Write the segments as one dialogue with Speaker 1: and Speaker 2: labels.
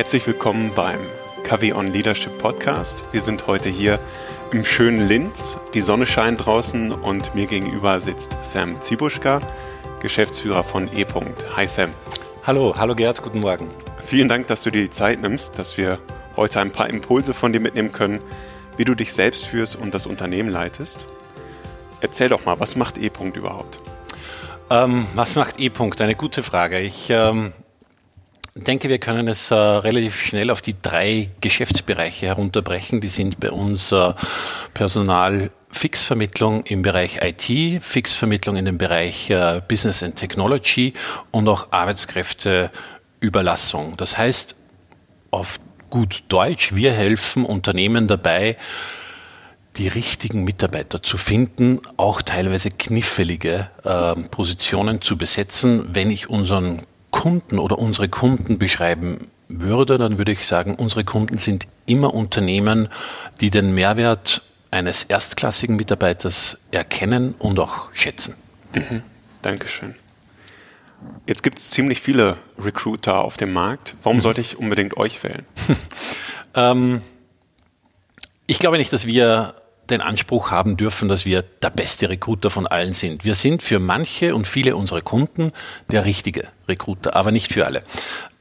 Speaker 1: Herzlich willkommen beim KW on Leadership Podcast. Wir sind heute hier im schönen Linz. Die Sonne scheint draußen und mir gegenüber sitzt Sam Zibuschka, Geschäftsführer von E. Hi Sam.
Speaker 2: Hallo, hallo Gerd, guten Morgen.
Speaker 1: Vielen Dank, dass du dir die Zeit nimmst, dass wir heute ein paar Impulse von dir mitnehmen können, wie du dich selbst führst und das Unternehmen leitest. Erzähl doch mal, was macht E. überhaupt?
Speaker 2: Ähm, was macht E. Eine gute Frage. Ich ähm, denke, wir können es äh, relativ schnell auf die drei Geschäftsbereiche herunterbrechen. Die sind bei uns äh, Personal. Fixvermittlung im Bereich IT, Fixvermittlung in dem Bereich äh, Business and Technology und auch Arbeitskräfteüberlassung. Das heißt, auf gut Deutsch, wir helfen Unternehmen dabei, die richtigen Mitarbeiter zu finden, auch teilweise knifflige äh, Positionen zu besetzen. Wenn ich unseren Kunden oder unsere Kunden beschreiben würde, dann würde ich sagen, unsere Kunden sind immer Unternehmen, die den Mehrwert eines erstklassigen Mitarbeiters erkennen und auch schätzen.
Speaker 1: Mhm. Dankeschön. Jetzt gibt es ziemlich viele Recruiter auf dem Markt. Warum mhm. sollte ich unbedingt euch wählen?
Speaker 2: ähm, ich glaube nicht, dass wir den Anspruch haben dürfen, dass wir der beste Recruiter von allen sind. Wir sind für manche und viele unserer Kunden der richtige Recruiter, aber nicht für alle.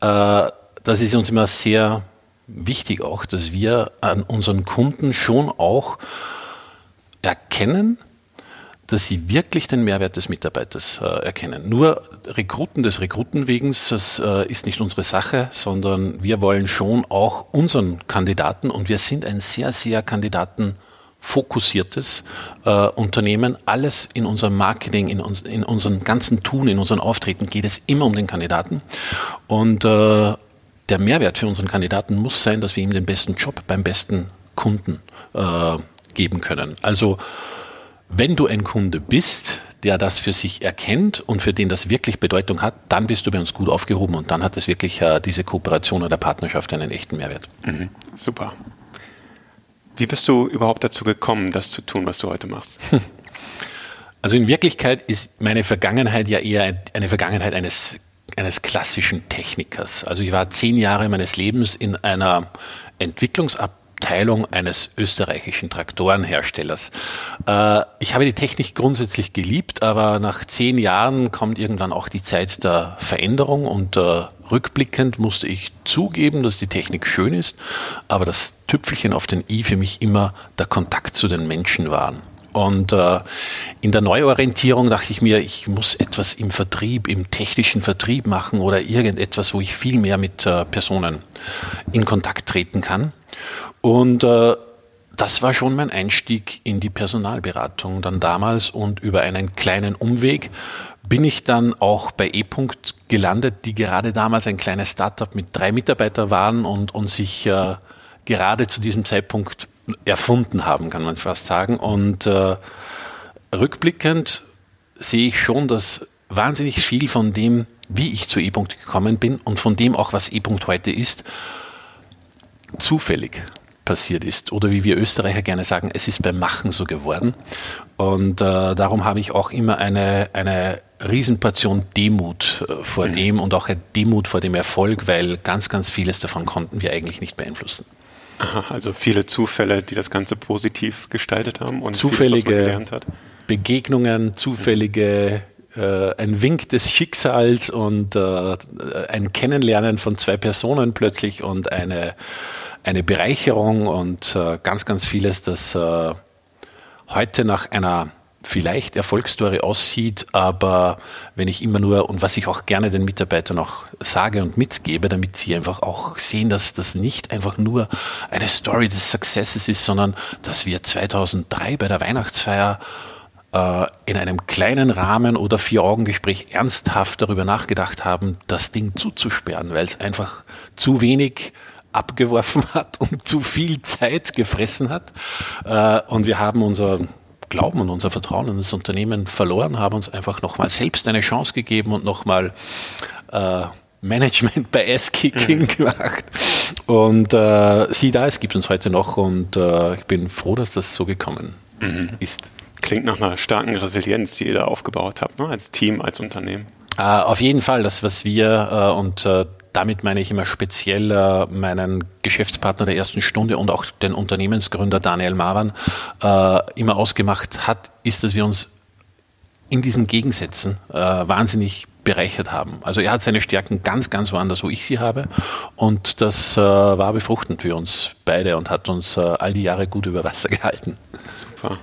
Speaker 2: Äh, das ist uns immer sehr wichtig auch, dass wir an unseren Kunden schon auch erkennen, dass sie wirklich den Mehrwert des Mitarbeiters äh, erkennen. Nur Rekruten des Rekrutenwegens, das äh, ist nicht unsere Sache, sondern wir wollen schon auch unseren Kandidaten und wir sind ein sehr, sehr Kandidaten fokussiertes äh, Unternehmen. Alles in unserem Marketing, in, uns, in unserem ganzen Tun, in unserem Auftreten geht es immer um den Kandidaten. Und äh, der Mehrwert für unseren Kandidaten muss sein, dass wir ihm den besten Job beim besten Kunden äh, geben können. Also wenn du ein Kunde bist, der das für sich erkennt und für den das wirklich Bedeutung hat, dann bist du bei uns gut aufgehoben und dann hat es wirklich äh, diese Kooperation oder Partnerschaft einen echten Mehrwert.
Speaker 1: Mhm. Super. Wie bist du überhaupt dazu gekommen, das zu tun, was du heute machst?
Speaker 2: Also in Wirklichkeit ist meine Vergangenheit ja eher eine Vergangenheit eines, eines klassischen Technikers. Also ich war zehn Jahre meines Lebens in einer Entwicklungsabteilung eines österreichischen Traktorenherstellers. Äh, ich habe die Technik grundsätzlich geliebt, aber nach zehn Jahren kommt irgendwann auch die Zeit der Veränderung und äh, Rückblickend musste ich zugeben, dass die Technik schön ist, aber das Tüpfelchen auf den i für mich immer der Kontakt zu den Menschen waren. Und äh, in der Neuorientierung dachte ich mir, ich muss etwas im Vertrieb, im technischen Vertrieb machen oder irgendetwas, wo ich viel mehr mit Personen in Kontakt treten kann. Und äh, das war schon mein Einstieg in die Personalberatung dann damals und über einen kleinen Umweg bin ich dann auch bei E. -Punkt gelandet, die gerade damals ein kleines Startup mit drei Mitarbeitern waren und, und sich äh, gerade zu diesem Zeitpunkt erfunden haben, kann man fast sagen. Und äh, rückblickend sehe ich schon, dass wahnsinnig viel von dem, wie ich zu E-Punkt gekommen bin und von dem auch, was E-Punkt heute ist, zufällig passiert ist. Oder wie wir Österreicher gerne sagen, es ist beim Machen so geworden. Und äh, darum habe ich auch immer eine, eine Riesenportion Demut äh, vor mhm. dem und auch eine Demut vor dem Erfolg, weil ganz, ganz vieles davon konnten wir eigentlich nicht beeinflussen.
Speaker 1: Aha, also viele Zufälle, die das Ganze positiv gestaltet haben
Speaker 2: und zufällige vieles, Begegnungen, zufällige äh, ein Wink des Schicksals und äh, ein Kennenlernen von zwei Personen plötzlich und eine, eine Bereicherung und äh, ganz, ganz vieles, das äh, heute nach einer vielleicht Erfolgsstory aussieht, aber wenn ich immer nur und was ich auch gerne den Mitarbeitern auch sage und mitgebe, damit sie einfach auch sehen, dass das nicht einfach nur eine Story des Successes ist, sondern dass wir 2003 bei der Weihnachtsfeier in einem kleinen Rahmen oder Vier-Augen-Gespräch ernsthaft darüber nachgedacht haben, das Ding zuzusperren, weil es einfach zu wenig abgeworfen hat und zu viel Zeit gefressen hat. Äh, und wir haben unser Glauben und unser Vertrauen in das Unternehmen verloren, haben uns einfach nochmal selbst eine Chance gegeben und nochmal äh, Management bei S-Kicking mhm. gemacht. Und äh, sieh da, es gibt uns heute noch und äh, ich bin froh, dass das so gekommen mhm. ist.
Speaker 1: Klingt nach einer starken Resilienz, die ihr da aufgebaut habt, ne? als Team, als Unternehmen.
Speaker 2: Uh, auf jeden Fall, das, was wir uh, und uh, damit meine ich immer speziell äh, meinen Geschäftspartner der ersten Stunde und auch den Unternehmensgründer Daniel Marwan äh, immer ausgemacht hat, ist, dass wir uns in diesen Gegensätzen äh, wahnsinnig bereichert haben. Also er hat seine Stärken ganz, ganz woanders, wo ich sie habe. Und das äh, war befruchtend für uns beide und hat uns äh, all die Jahre gut über Wasser gehalten.
Speaker 1: Super.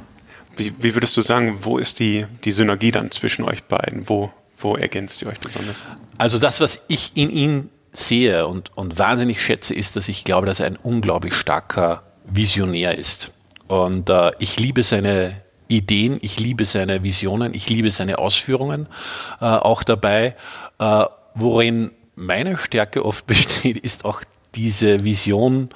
Speaker 1: Wie, wie, würdest du sagen, wo ist die, die Synergie dann zwischen euch beiden? Wo, wo ergänzt ihr euch besonders?
Speaker 2: Also das, was ich in ihm sehe und, und wahnsinnig schätze, ist, dass ich glaube, dass er ein unglaublich starker Visionär ist. Und äh, ich liebe seine Ideen, ich liebe seine Visionen, ich liebe seine Ausführungen äh, auch dabei. Äh, worin meine Stärke oft besteht, ist auch diese Vision,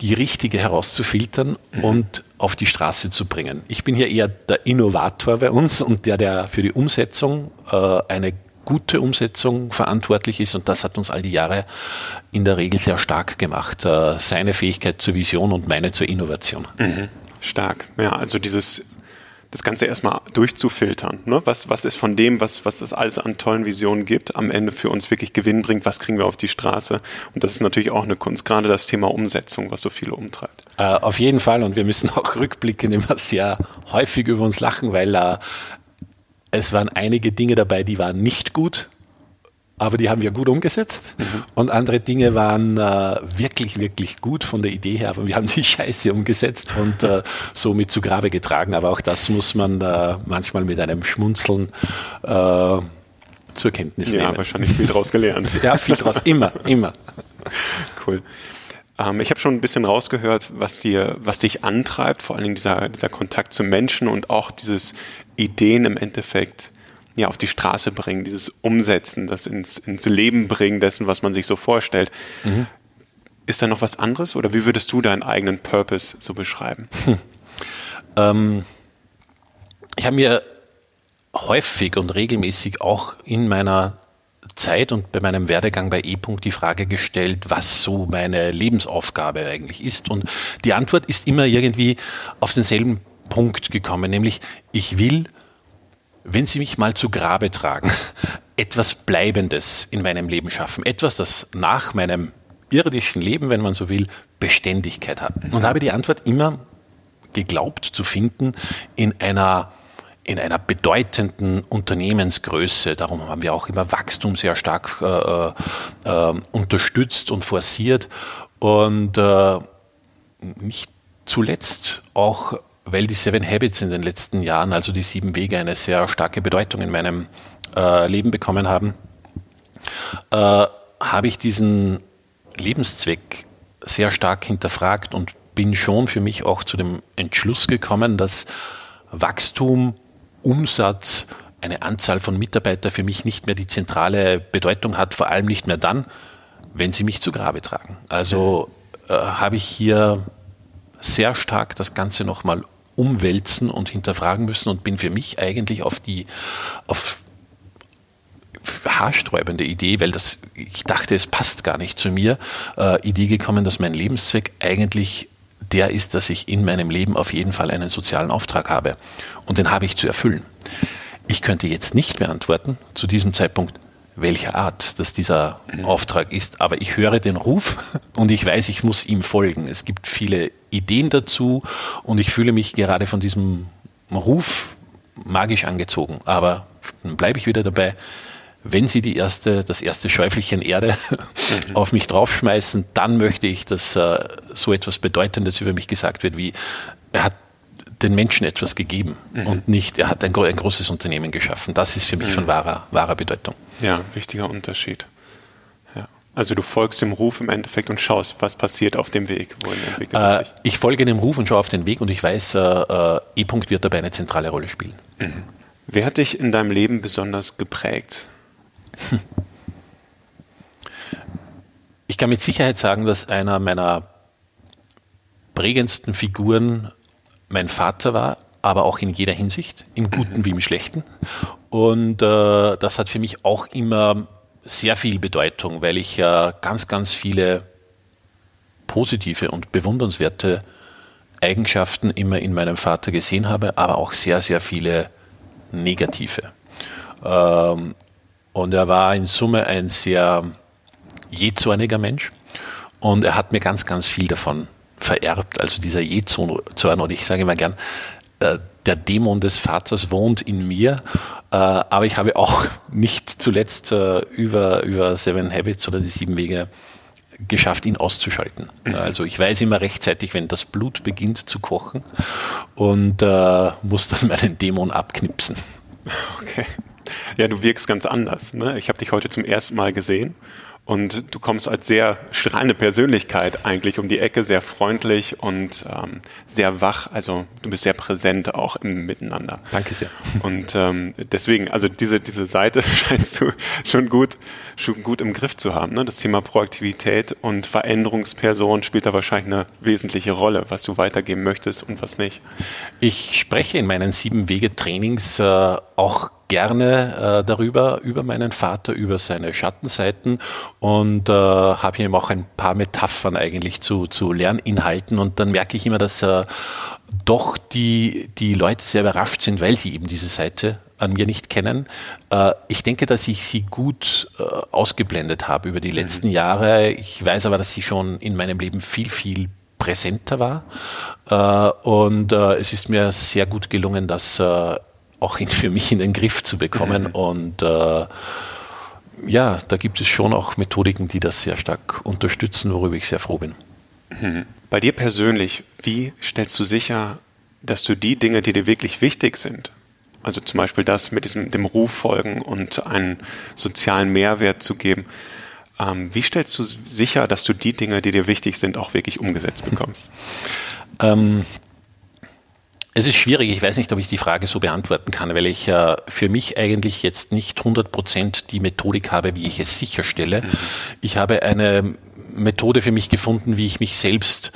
Speaker 2: die richtige herauszufiltern mhm. und auf die Straße zu bringen. Ich bin hier eher der Innovator bei uns und der, der für die Umsetzung äh, eine gute Umsetzung verantwortlich ist und das hat uns all die Jahre in der Regel sehr stark gemacht. Äh, seine Fähigkeit zur Vision und meine zur Innovation.
Speaker 1: Mhm. Stark. Ja, also dieses das Ganze erstmal durchzufiltern. Ne? Was, was ist von dem, was, was es alles an tollen Visionen gibt, am Ende für uns wirklich Gewinn bringt, was kriegen wir auf die Straße? Und das ist natürlich auch eine Kunst, gerade das Thema Umsetzung, was so viele umtreibt.
Speaker 2: Äh, auf jeden Fall und wir müssen auch rückblickend immer sehr häufig über uns lachen, weil äh, es waren einige Dinge dabei, die waren nicht gut aber die haben wir gut umgesetzt. Mhm. Und andere Dinge waren äh, wirklich, wirklich gut von der Idee her, aber wir haben sie scheiße umgesetzt und äh, somit zu Grabe getragen. Aber auch das muss man äh, manchmal mit einem Schmunzeln äh, zur Kenntnis nehmen.
Speaker 1: Ja, wahrscheinlich viel draus gelernt.
Speaker 2: ja, viel draus, immer, immer.
Speaker 1: Cool. Ähm, ich habe schon ein bisschen rausgehört, was dir, was dich antreibt, vor allen Dingen dieser, dieser Kontakt zu Menschen und auch dieses Ideen im Endeffekt ja, auf die Straße bringen, dieses Umsetzen, das ins, ins Leben bringen dessen, was man sich so vorstellt. Mhm. Ist da noch was anderes oder wie würdest du deinen eigenen Purpose so beschreiben? Hm.
Speaker 2: Ähm, ich habe mir häufig und regelmäßig auch in meiner Zeit und bei meinem Werdegang bei E-Punkt die Frage gestellt, was so meine Lebensaufgabe eigentlich ist. Und die Antwort ist immer irgendwie auf denselben Punkt gekommen, nämlich ich will wenn Sie mich mal zu Grabe tragen, etwas Bleibendes in meinem Leben schaffen, etwas, das nach meinem irdischen Leben, wenn man so will, Beständigkeit hat. Und habe die Antwort immer geglaubt zu finden in einer in einer bedeutenden Unternehmensgröße. Darum haben wir auch immer Wachstum sehr stark äh, äh, unterstützt und forciert und äh, nicht zuletzt auch weil die Seven Habits in den letzten Jahren, also die sieben Wege, eine sehr starke Bedeutung in meinem äh, Leben bekommen haben, äh, habe ich diesen Lebenszweck sehr stark hinterfragt und bin schon für mich auch zu dem Entschluss gekommen, dass Wachstum, Umsatz, eine Anzahl von Mitarbeitern für mich nicht mehr die zentrale Bedeutung hat, vor allem nicht mehr dann, wenn sie mich zu Grabe tragen. Also äh, habe ich hier sehr stark das Ganze nochmal umwälzen und hinterfragen müssen und bin für mich eigentlich auf die, auf haarsträubende Idee, weil das, ich dachte, es passt gar nicht zu mir, äh, Idee gekommen, dass mein Lebenszweck eigentlich der ist, dass ich in meinem Leben auf jeden Fall einen sozialen Auftrag habe. Und den habe ich zu erfüllen. Ich könnte jetzt nicht beantworten, zu diesem Zeitpunkt, welcher Art das dieser mhm. Auftrag ist. Aber ich höre den Ruf und ich weiß, ich muss ihm folgen. Es gibt viele Ideen dazu und ich fühle mich gerade von diesem Ruf magisch angezogen. Aber dann bleibe ich wieder dabei. Wenn Sie die erste, das erste Schäufelchen Erde mhm. auf mich draufschmeißen, dann möchte ich, dass äh, so etwas Bedeutendes über mich gesagt wird, wie er hat den Menschen etwas gegeben mhm. und nicht, er hat ein, ein, großes Unternehmen geschaffen. Das ist für mich mhm. von wahrer, wahrer Bedeutung.
Speaker 1: Ja, wichtiger Unterschied. Ja. Also du folgst dem Ruf im Endeffekt und schaust, was passiert auf dem Weg.
Speaker 2: Wohin entwickelt äh, sich? Ich folge dem Ruf und schaue auf den Weg und ich weiß, äh, äh, E-Punkt wird dabei eine zentrale Rolle spielen.
Speaker 1: Mhm. Wer hat dich in deinem Leben besonders geprägt?
Speaker 2: Ich kann mit Sicherheit sagen, dass einer meiner prägendsten Figuren mein Vater war, aber auch in jeder Hinsicht, im Guten wie im Schlechten. Und äh, das hat für mich auch immer sehr viel Bedeutung, weil ich äh, ganz, ganz viele positive und bewundernswerte Eigenschaften immer in meinem Vater gesehen habe, aber auch sehr, sehr viele negative. Ähm, und er war in Summe ein sehr jähzorniger Mensch und er hat mir ganz, ganz viel davon vererbt. Also dieser Jähzorn, und ich sage immer gern, äh, der Dämon des Vaters wohnt in mir, äh, aber ich habe auch nicht zuletzt äh, über, über Seven Habits oder die sieben Wege geschafft, ihn auszuschalten. Mhm. Also ich weiß immer rechtzeitig, wenn das Blut beginnt zu kochen und muss dann meinen Dämon abknipsen.
Speaker 1: Okay. Ja, du wirkst ganz anders. Ne? Ich habe dich heute zum ersten Mal gesehen und du kommst als sehr strahlende Persönlichkeit eigentlich um die Ecke, sehr freundlich und ähm, sehr wach. Also du bist sehr präsent auch im Miteinander.
Speaker 2: Danke sehr.
Speaker 1: Und ähm, deswegen, also diese, diese Seite scheinst du schon gut, schon gut im Griff zu haben. Ne? Das Thema Proaktivität und Veränderungsperson spielt da wahrscheinlich eine wesentliche Rolle, was du weitergeben möchtest und was nicht.
Speaker 2: Ich spreche in meinen sieben Wege Trainings äh, auch gerne äh, darüber, über meinen Vater, über seine Schattenseiten und äh, habe ihm auch ein paar Metaphern eigentlich zu, zu Lerninhalten und dann merke ich immer, dass äh, doch die, die Leute sehr überrascht sind, weil sie eben diese Seite an mir nicht kennen. Äh, ich denke, dass ich sie gut äh, ausgeblendet habe über die letzten mhm. Jahre. Ich weiß aber, dass sie schon in meinem Leben viel, viel präsenter war. Äh, und es ist mir sehr gut gelungen, dass auch für mich in den Griff zu bekommen. Mhm. Und äh, ja, da gibt es schon auch Methodiken, die das sehr stark unterstützen, worüber ich sehr froh bin.
Speaker 1: Mhm. Bei dir persönlich, wie stellst du sicher, dass du die Dinge, die dir wirklich wichtig sind, also zum Beispiel das mit diesem, dem Ruf folgen und einen sozialen Mehrwert zu geben, ähm, wie stellst du sicher, dass du die Dinge, die dir wichtig sind, auch wirklich umgesetzt bekommst?
Speaker 2: ähm, es ist schwierig, ich weiß nicht, ob ich die Frage so beantworten kann, weil ich äh, für mich eigentlich jetzt nicht 100 Prozent die Methodik habe, wie ich es sicherstelle. Mhm. Ich habe eine Methode für mich gefunden, wie ich mich selbst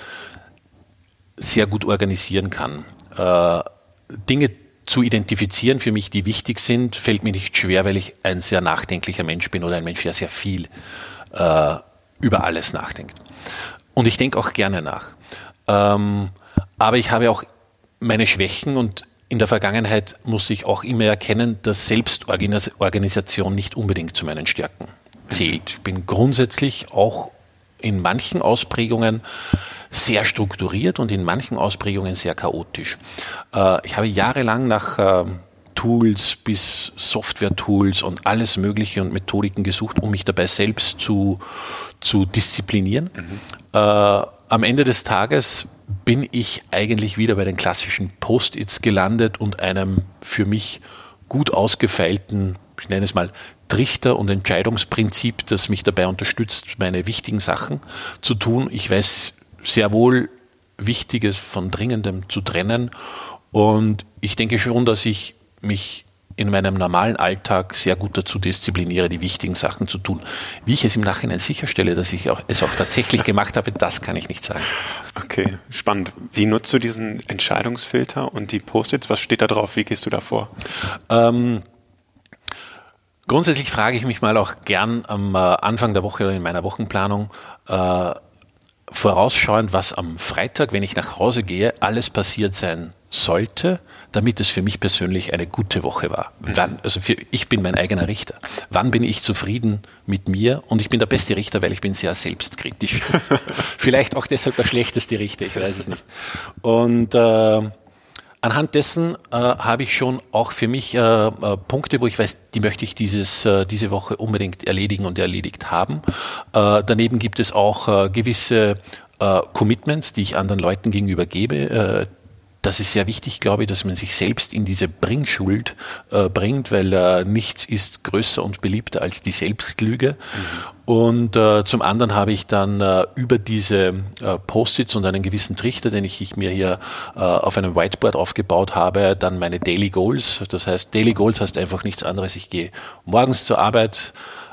Speaker 2: sehr gut organisieren kann. Äh, Dinge zu identifizieren für mich, die wichtig sind, fällt mir nicht schwer, weil ich ein sehr nachdenklicher Mensch bin oder ein Mensch, der sehr viel äh, über alles nachdenkt. Und ich denke auch gerne nach. Ähm, aber ich habe auch meine Schwächen und in der Vergangenheit musste ich auch immer erkennen, dass Selbstorganisation nicht unbedingt zu meinen Stärken zählt. Ich bin grundsätzlich auch in manchen Ausprägungen sehr strukturiert und in manchen Ausprägungen sehr chaotisch. Äh, ich habe jahrelang nach ähm, Tools bis Software-Tools und alles Mögliche und Methodiken gesucht, um mich dabei selbst zu, zu disziplinieren. Mhm. Am Ende des Tages bin ich eigentlich wieder bei den klassischen Post-its gelandet und einem für mich gut ausgefeilten, ich nenne es mal, Trichter- und Entscheidungsprinzip, das mich dabei unterstützt, meine wichtigen Sachen zu tun. Ich weiß sehr wohl, Wichtiges von Dringendem zu trennen. Und ich denke schon, dass ich mich in meinem normalen Alltag sehr gut dazu diszipliniere, die wichtigen Sachen zu tun. Wie ich es im Nachhinein sicherstelle, dass ich auch, es auch tatsächlich gemacht habe, das kann ich nicht sagen.
Speaker 1: Okay, spannend. Wie nutzt du diesen Entscheidungsfilter und die Post-its? Was steht da drauf? Wie gehst du da vor? Ähm,
Speaker 2: grundsätzlich frage ich mich mal auch gern am äh, Anfang der Woche oder in meiner Wochenplanung, äh, vorausschauend, was am Freitag, wenn ich nach Hause gehe, alles passiert sein sollte, damit es für mich persönlich eine gute Woche war. Mhm. Wann, also für, ich bin mein eigener Richter. Wann bin ich zufrieden mit mir? Und ich bin der beste Richter, weil ich bin sehr selbstkritisch. Vielleicht auch deshalb der schlechteste Richter, ich weiß es nicht. Und äh, anhand dessen äh, habe ich schon auch für mich äh, äh, Punkte, wo ich weiß, die möchte ich dieses, äh, diese Woche unbedingt erledigen und erledigt haben. Äh, daneben gibt es auch gewisse Commitments, die ich anderen Leuten gegenüber gebe, das ist sehr wichtig, glaube ich, dass man sich selbst in diese Bringschuld äh, bringt, weil äh, nichts ist größer und beliebter als die Selbstlüge. Mhm. Und äh, zum anderen habe ich dann äh, über diese äh, Post-its und einen gewissen Trichter, den ich, ich mir hier äh, auf einem Whiteboard aufgebaut habe, dann meine Daily Goals. Das heißt, Daily Goals heißt einfach nichts anderes. Ich gehe morgens zur Arbeit,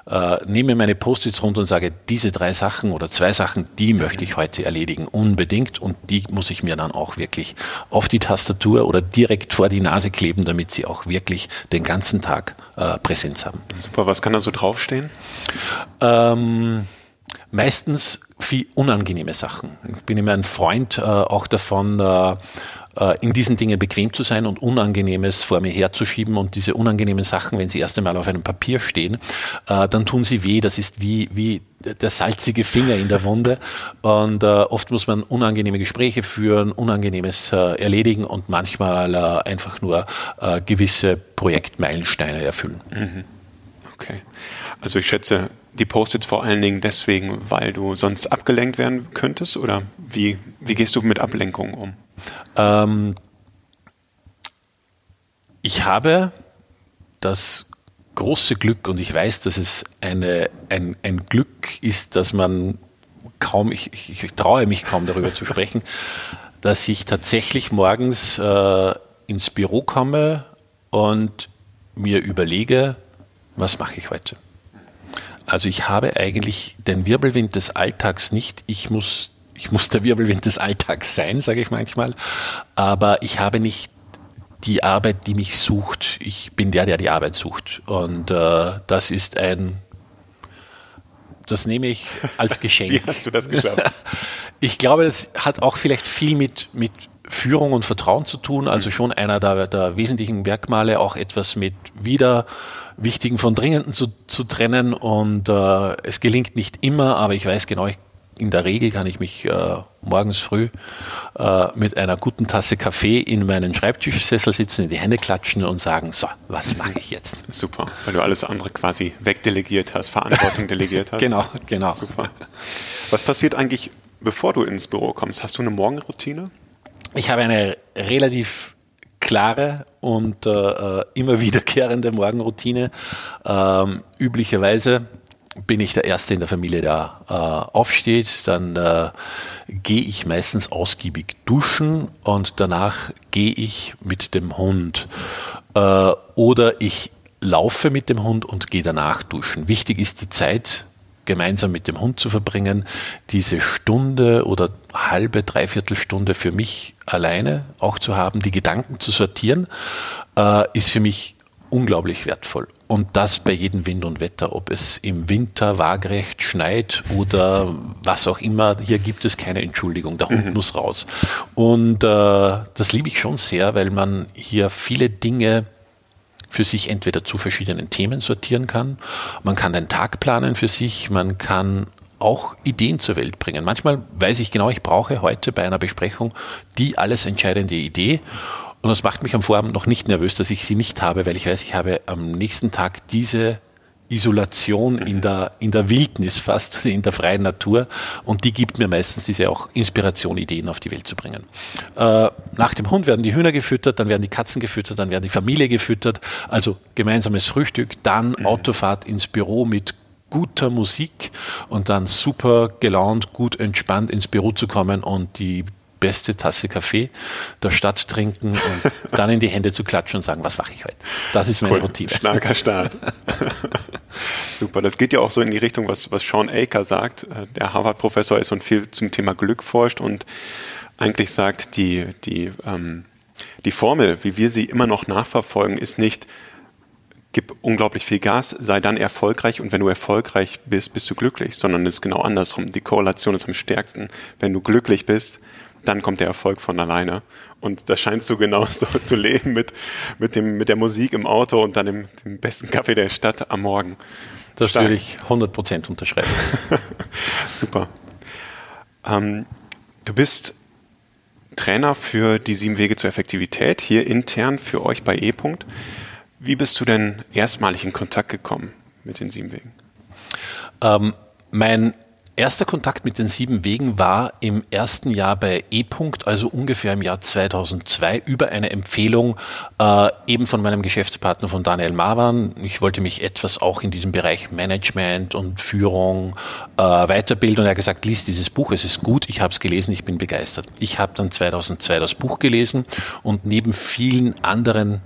Speaker 2: äh, nehme meine Post-its runter und sage, diese drei Sachen oder zwei Sachen, die möchte ich heute erledigen, unbedingt. Und die muss ich mir dann auch wirklich auf die Tastatur oder direkt vor die Nase kleben, damit sie auch wirklich den ganzen Tag äh, Präsenz haben.
Speaker 1: Super, was kann da so draufstehen?
Speaker 2: Ähm, meistens viel unangenehme Sachen. Ich bin immer ein Freund äh, auch davon, äh, in diesen Dingen bequem zu sein und Unangenehmes vor mir herzuschieben und diese unangenehmen Sachen, wenn sie erst einmal auf einem Papier stehen, äh, dann tun sie weh. Das ist wie, wie der salzige Finger in der Wunde. Und äh, oft muss man unangenehme Gespräche führen, Unangenehmes äh, erledigen und manchmal äh, einfach nur äh, gewisse Projektmeilensteine erfüllen. Mhm.
Speaker 1: Okay. Also ich schätze, die Post-its vor allen Dingen deswegen, weil du sonst abgelenkt werden könntest? Oder wie, wie gehst du mit Ablenkungen um? Ähm,
Speaker 2: ich habe das große Glück und ich weiß, dass es eine, ein, ein Glück ist, dass man kaum, ich, ich, ich traue mich kaum darüber zu sprechen, dass ich tatsächlich morgens äh, ins Büro komme und mir überlege, was mache ich heute? Also ich habe eigentlich den Wirbelwind des Alltags nicht. Ich muss, ich muss der Wirbelwind des Alltags sein, sage ich manchmal. Aber ich habe nicht die Arbeit, die mich sucht. Ich bin der, der die Arbeit sucht. Und äh, das ist ein, das nehme ich als Geschenk.
Speaker 1: Wie hast du das geschafft?
Speaker 2: ich glaube, das hat auch vielleicht viel mit, mit Führung und Vertrauen zu tun. Also mhm. schon einer der, der wesentlichen Merkmale, auch etwas mit wieder Wichtigen von Dringenden zu, zu trennen. Und äh, es gelingt nicht immer, aber ich weiß genau, ich in der Regel kann ich mich äh, morgens früh äh, mit einer guten Tasse Kaffee in meinen Schreibtischsessel sitzen, in die Hände klatschen und sagen, so, was mache ich jetzt?
Speaker 1: Super, weil du alles andere quasi wegdelegiert hast, Verantwortung delegiert hast.
Speaker 2: Genau, genau.
Speaker 1: Super. Was passiert eigentlich, bevor du ins Büro kommst? Hast du eine Morgenroutine?
Speaker 2: Ich habe eine relativ klare und äh, äh immer wiederkehrende Morgenroutine. Ähm, üblicherweise bin ich der Erste in der Familie, der äh, aufsteht. Dann äh, gehe ich meistens ausgiebig duschen und danach gehe ich mit dem Hund. Äh, oder ich laufe mit dem Hund und gehe danach duschen. Wichtig ist die Zeit, gemeinsam mit dem Hund zu verbringen. Diese Stunde oder halbe, dreiviertel Stunde für mich alleine auch zu haben, die Gedanken zu sortieren, äh, ist für mich unglaublich wertvoll. Und das bei jedem Wind und Wetter, ob es im Winter waagrecht schneit oder was auch immer, hier gibt es keine Entschuldigung, der Hund mhm. muss raus. Und äh, das liebe ich schon sehr, weil man hier viele Dinge für sich entweder zu verschiedenen Themen sortieren kann, man kann den Tag planen für sich, man kann auch Ideen zur Welt bringen. Manchmal weiß ich genau, ich brauche heute bei einer Besprechung die alles entscheidende Idee. Und das macht mich am Vorabend noch nicht nervös, dass ich sie nicht habe, weil ich weiß, ich habe am nächsten Tag diese Isolation in der, in der Wildnis fast, in der freien Natur. Und die gibt mir meistens diese auch Inspiration, Ideen auf die Welt zu bringen. Äh, nach dem Hund werden die Hühner gefüttert, dann werden die Katzen gefüttert, dann werden die Familie gefüttert. Also gemeinsames Frühstück, dann mhm. Autofahrt ins Büro mit guter Musik und dann super gelaunt, gut entspannt ins Büro zu kommen und die beste Tasse Kaffee der Stadt trinken und dann in die Hände zu klatschen und sagen, was mache ich heute? Das ist meine cool. Routine.
Speaker 1: Starker Start. Super, das geht ja auch so in die Richtung, was, was Sean Aker sagt. Äh, der Harvard-Professor ist und viel zum Thema Glück forscht und eigentlich sagt, die, die, ähm, die Formel, wie wir sie immer noch nachverfolgen, ist nicht, gib unglaublich viel Gas, sei dann erfolgreich und wenn du erfolgreich bist, bist du glücklich, sondern es ist genau andersrum. Die Korrelation ist am stärksten. Wenn du glücklich bist, dann kommt der Erfolg von alleine. Und das scheinst du genau so zu leben mit, mit, dem, mit der Musik im Auto und dann dem, dem besten Kaffee der Stadt am Morgen.
Speaker 2: Das Stark. würde ich 100% unterschreiben.
Speaker 1: Super. Ähm, du bist Trainer für die sieben Wege zur Effektivität, hier intern für euch bei E. -Punkt. Wie bist du denn erstmalig in Kontakt gekommen mit den sieben Wegen?
Speaker 2: Ähm, mein Erster Kontakt mit den sieben Wegen war im ersten Jahr bei E. -Punkt, also ungefähr im Jahr 2002, über eine Empfehlung äh, eben von meinem Geschäftspartner von Daniel Marwan. Ich wollte mich etwas auch in diesem Bereich Management und Führung äh, weiterbilden und er hat gesagt, lies dieses Buch, es ist gut, ich habe es gelesen, ich bin begeistert. Ich habe dann 2002 das Buch gelesen und neben vielen anderen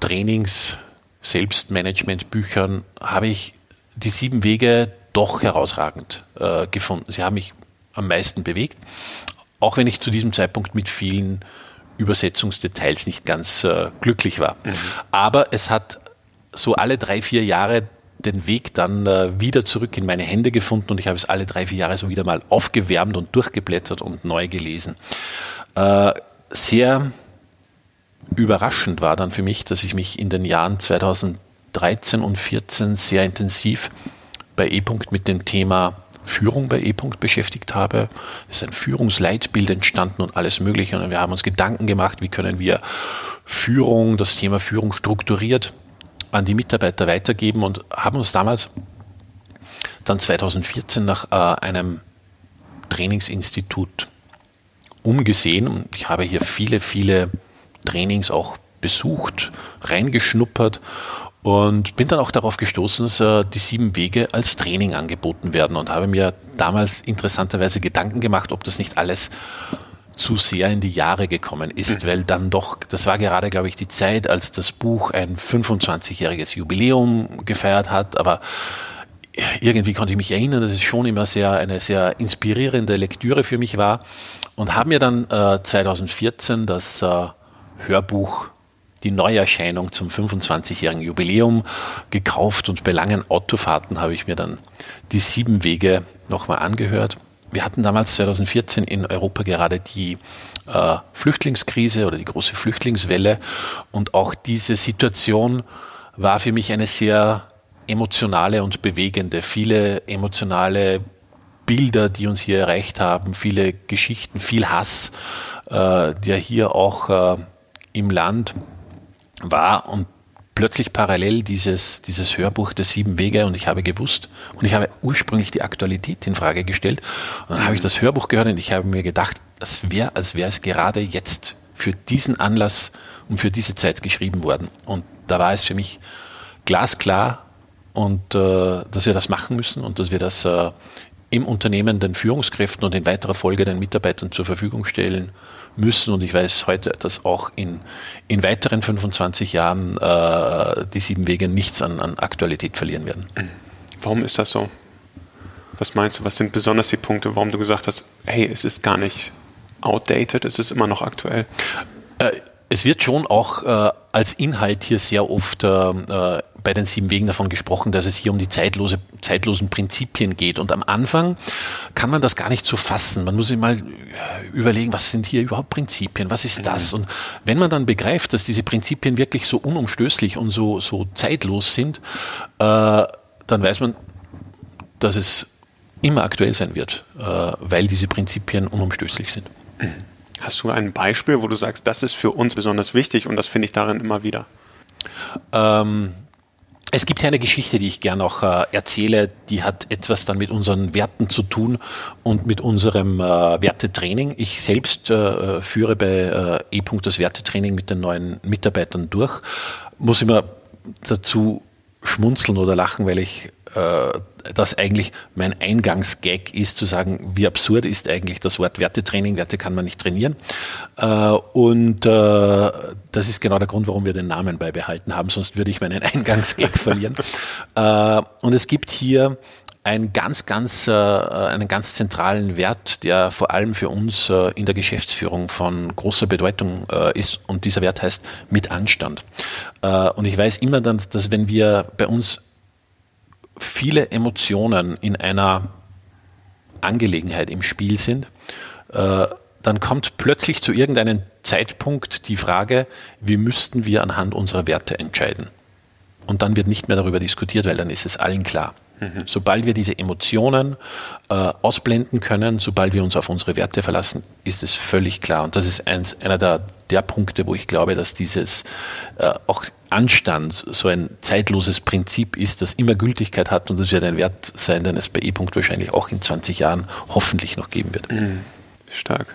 Speaker 2: Trainings, Selbstmanagement-Büchern habe ich die sieben Wege doch herausragend äh, gefunden. Sie haben mich am meisten bewegt, auch wenn ich zu diesem Zeitpunkt mit vielen Übersetzungsdetails nicht ganz äh, glücklich war. Mhm. Aber es hat so alle drei, vier Jahre den Weg dann äh, wieder zurück in meine Hände gefunden und ich habe es alle drei, vier Jahre so wieder mal aufgewärmt und durchgeblättert und neu gelesen. Äh, sehr überraschend war dann für mich, dass ich mich in den Jahren 2013 und 2014 sehr intensiv bei E-Punkt mit dem Thema Führung bei E-Punkt beschäftigt habe. Es ist ein Führungsleitbild entstanden und alles Mögliche. Und wir haben uns Gedanken gemacht, wie können wir Führung, das Thema Führung strukturiert an die Mitarbeiter weitergeben und haben uns damals dann 2014 nach äh, einem Trainingsinstitut umgesehen. Und ich habe hier viele, viele Trainings auch besucht, reingeschnuppert und bin dann auch darauf gestoßen, dass äh, die sieben Wege als Training angeboten werden und habe mir damals interessanterweise Gedanken gemacht, ob das nicht alles zu sehr in die Jahre gekommen ist, mhm. weil dann doch, das war gerade, glaube ich, die Zeit, als das Buch ein 25-jähriges Jubiläum gefeiert hat, aber irgendwie konnte ich mich erinnern, dass es schon immer sehr eine sehr inspirierende Lektüre für mich war und habe mir dann äh, 2014 das äh, Hörbuch die Neuerscheinung zum 25-jährigen Jubiläum gekauft und bei langen Autofahrten habe ich mir dann die sieben Wege nochmal angehört. Wir hatten damals 2014 in Europa gerade die äh, Flüchtlingskrise oder die große Flüchtlingswelle und auch diese Situation war für mich eine sehr emotionale und bewegende. Viele emotionale Bilder, die uns hier erreicht haben, viele Geschichten, viel Hass, äh, der hier auch äh, im Land war und plötzlich parallel dieses, dieses Hörbuch der sieben Wege und ich habe gewusst und ich habe ursprünglich die Aktualität in Frage gestellt und dann habe ich das Hörbuch gehört und ich habe mir gedacht, es wäre, als wäre es gerade jetzt für diesen Anlass und für diese Zeit geschrieben worden. Und da war es für mich glasklar und äh, dass wir das machen müssen und dass wir das äh, im Unternehmen den Führungskräften und in weiterer Folge den Mitarbeitern zur Verfügung stellen müssen. Und ich weiß heute, dass auch in, in weiteren 25 Jahren äh, die sieben Wege nichts an, an Aktualität verlieren werden.
Speaker 1: Warum ist das so? Was meinst du, was sind besonders die Punkte, warum du gesagt hast, hey, es ist gar nicht outdated, es ist immer noch aktuell?
Speaker 2: Äh, es wird schon auch äh, als Inhalt hier sehr oft äh, äh, bei den sieben Wegen davon gesprochen, dass es hier um die zeitlose, zeitlosen Prinzipien geht. Und am Anfang kann man das gar nicht so fassen. Man muss sich mal überlegen, was sind hier überhaupt Prinzipien? Was ist das? Mhm. Und wenn man dann begreift, dass diese Prinzipien wirklich so unumstößlich und so, so zeitlos sind, äh, dann weiß man, dass es immer aktuell sein wird, äh, weil diese Prinzipien unumstößlich sind.
Speaker 1: Hast du ein Beispiel, wo du sagst, das ist für uns besonders wichtig und das finde ich darin immer wieder?
Speaker 2: Ähm, es gibt eine Geschichte, die ich gerne auch äh, erzähle, die hat etwas dann mit unseren Werten zu tun und mit unserem äh, Wertetraining. Ich selbst äh, führe bei äh, E. das Wertetraining mit den neuen Mitarbeitern durch, muss immer dazu schmunzeln oder lachen, weil ich das eigentlich mein Eingangsgag ist, zu sagen, wie absurd ist eigentlich das Wort Wertetraining. Werte kann man nicht trainieren. Äh, und äh, das ist genau der Grund, warum wir den Namen beibehalten haben, sonst würde ich meinen Eingangsgag verlieren. Und es gibt hier einen ganz, ganz, einen ganz zentralen Wert, der vor allem für uns in der Geschäftsführung von großer Bedeutung ist. Und dieser Wert heißt mit Anstand. Und ich weiß immer dann, dass wenn wir bei uns viele Emotionen in einer Angelegenheit im Spiel sind, äh, dann kommt plötzlich zu irgendeinem Zeitpunkt die Frage, wie müssten wir anhand unserer Werte entscheiden? Und dann wird nicht mehr darüber diskutiert, weil dann ist es allen klar. Mhm. Sobald wir diese Emotionen äh, ausblenden können, sobald wir uns auf unsere Werte verlassen, ist es völlig klar. Und das ist eins, einer der, der Punkte, wo ich glaube, dass dieses äh, auch Anstand so ein zeitloses Prinzip ist, das immer Gültigkeit hat und das wird ein Wert sein, den es bei E-Punkt wahrscheinlich auch in 20 Jahren hoffentlich noch geben wird. Mhm.
Speaker 1: Stark.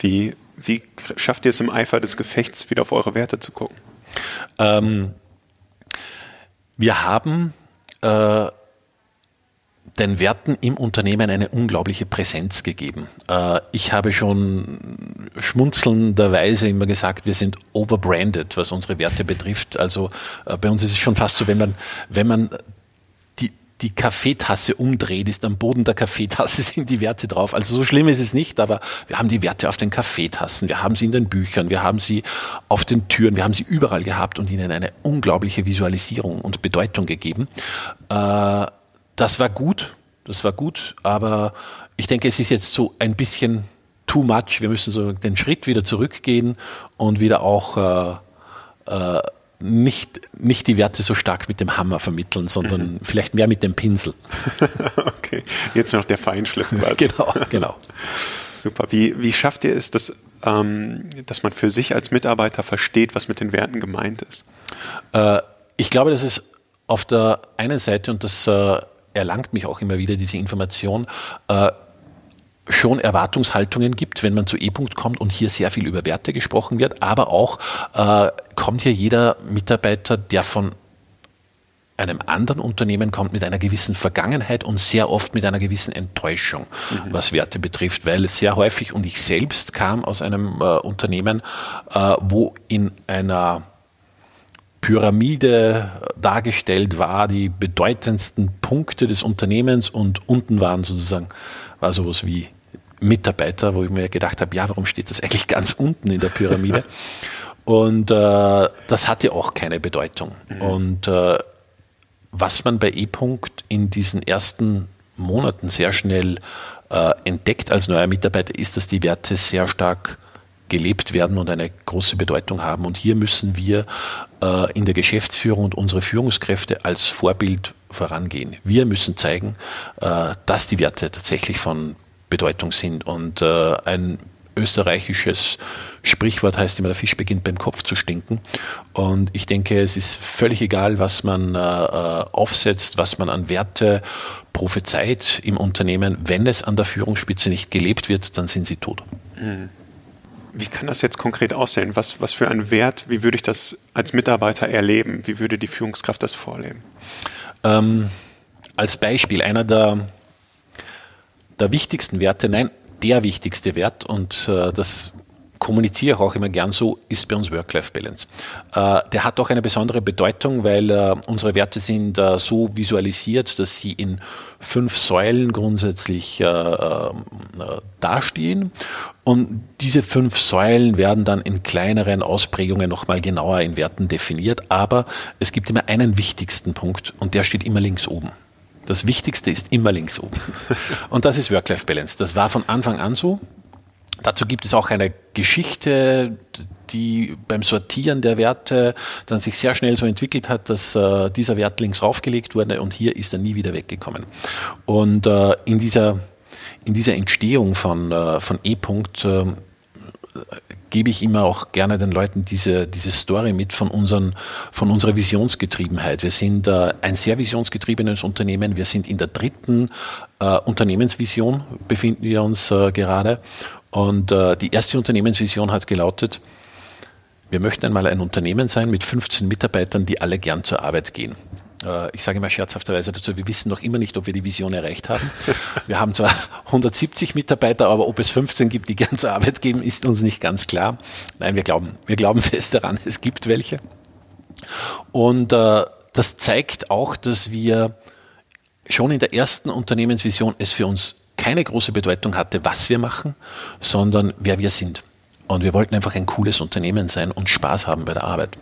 Speaker 1: Wie, wie schafft ihr es im Eifer des Gefechts, wieder auf eure Werte zu gucken? Ähm,
Speaker 2: wir haben äh, den Werten im Unternehmen eine unglaubliche Präsenz gegeben. Äh, ich habe schon schmunzelnderweise immer gesagt, wir sind overbranded, was unsere Werte betrifft. Also äh, bei uns ist es schon fast so, wenn man, wenn man die, die Kaffeetasse umdreht, ist am Boden der Kaffeetasse sind die Werte drauf. Also so schlimm ist es nicht, aber wir haben die Werte auf den Kaffeetassen, wir haben sie in den Büchern, wir haben sie auf den Türen, wir haben sie überall gehabt und ihnen eine unglaubliche Visualisierung und Bedeutung gegeben. Äh, das war gut, das war gut, aber ich denke, es ist jetzt so ein bisschen too much. Wir müssen so den Schritt wieder zurückgehen und wieder auch äh, äh, nicht, nicht die Werte so stark mit dem Hammer vermitteln, sondern mhm. vielleicht mehr mit dem Pinsel.
Speaker 1: okay, jetzt noch der Feinschliff quasi.
Speaker 2: genau, genau.
Speaker 1: Super. Wie, wie schafft ihr es, dass, ähm, dass man für sich als Mitarbeiter versteht, was mit den Werten gemeint ist?
Speaker 2: Äh, ich glaube, dass es auf der einen Seite, und das äh, erlangt mich auch immer wieder, diese Information, äh, schon Erwartungshaltungen gibt, wenn man zu E-Punkt kommt und hier sehr viel über Werte gesprochen wird, aber auch äh, kommt hier jeder Mitarbeiter, der von einem anderen Unternehmen kommt mit einer gewissen Vergangenheit und sehr oft mit einer gewissen Enttäuschung, mhm. was Werte betrifft, weil sehr häufig, und ich selbst kam aus einem äh, Unternehmen, äh, wo in einer Pyramide dargestellt war, die bedeutendsten Punkte des Unternehmens und unten waren sozusagen, war sowas wie Mitarbeiter, wo ich mir gedacht habe, ja, warum steht das eigentlich ganz unten in der Pyramide? Und äh, das hatte auch keine Bedeutung. Mhm. Und äh, was man bei E-Punkt in diesen ersten Monaten sehr schnell äh, entdeckt als neuer Mitarbeiter, ist, dass die Werte sehr stark gelebt werden und eine große Bedeutung haben. Und hier müssen wir äh, in der Geschäftsführung und unsere Führungskräfte als Vorbild vorangehen. Wir müssen zeigen, äh, dass die Werte tatsächlich von Bedeutung sind. Und äh, ein österreichisches Sprichwort heißt immer, der Fisch beginnt beim Kopf zu stinken. Und ich denke, es ist völlig egal, was man aufsetzt, was man an Werte prophezeit im Unternehmen. Wenn es an der Führungsspitze nicht gelebt wird, dann sind sie tot.
Speaker 1: Mhm. Wie kann das jetzt konkret aussehen? Was, was für ein Wert, wie würde ich das als Mitarbeiter erleben? Wie würde die Führungskraft das vorleben?
Speaker 2: Ähm, als Beispiel, einer der der wichtigsten Werte, nein, der wichtigste Wert und äh, das kommuniziere ich auch immer gern so, ist bei uns Work-Life-Balance. Äh, der hat auch eine besondere Bedeutung, weil äh, unsere Werte sind äh, so visualisiert, dass sie in fünf Säulen grundsätzlich dastehen. Und diese fünf Säulen werden dann in kleineren Ausprägungen nochmal genauer in Werten definiert. Aber es gibt immer einen wichtigsten Punkt und der steht immer links oben. Das Wichtigste ist immer links oben. Und das ist Work-Life-Balance. Das war von Anfang an so. Dazu gibt es auch eine Geschichte, die beim Sortieren der Werte dann sich sehr schnell so entwickelt hat, dass äh, dieser Wert links raufgelegt wurde und hier ist er nie wieder weggekommen. Und äh, in dieser in dieser Entstehung von, äh, von E-Punkt äh, gebe ich immer auch gerne den Leuten diese, diese Story mit von, unseren, von unserer Visionsgetriebenheit. Wir sind äh, ein sehr visionsgetriebenes Unternehmen. Wir sind in der dritten äh, Unternehmensvision, befinden wir uns äh, gerade. Und äh, die erste Unternehmensvision hat gelautet, wir möchten einmal ein Unternehmen sein mit 15 Mitarbeitern, die alle gern zur Arbeit gehen. Äh, ich sage immer scherzhafterweise dazu, wir wissen noch immer nicht, ob wir die Vision erreicht haben. Wir haben zwar 170 Mitarbeiter, aber ob es 15 gibt, die gern zur Arbeit gehen, ist uns nicht ganz klar. Nein, wir glauben, wir glauben fest daran, es gibt welche. Und äh, das zeigt auch, dass wir schon in der ersten Unternehmensvision es für uns keine große Bedeutung hatte, was wir machen, sondern wer wir sind. Und wir wollten einfach ein cooles Unternehmen sein und Spaß haben bei der Arbeit.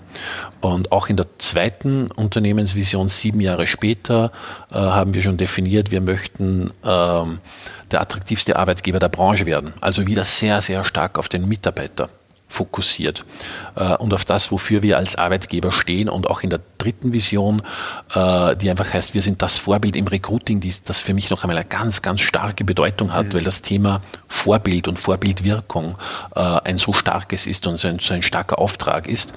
Speaker 2: Und auch in der zweiten Unternehmensvision, sieben Jahre später, äh, haben wir schon definiert, wir möchten ähm, der attraktivste Arbeitgeber der Branche werden. Also wieder sehr, sehr stark auf den Mitarbeiter fokussiert äh, und auf das, wofür wir als Arbeitgeber stehen und auch in der dritten Vision, äh, die einfach heißt, wir sind das Vorbild im Recruiting, die, das für mich noch einmal eine ganz, ganz starke Bedeutung hat, mhm. weil das Thema Vorbild und Vorbildwirkung äh, ein so starkes ist und so ein, so ein starker Auftrag ist.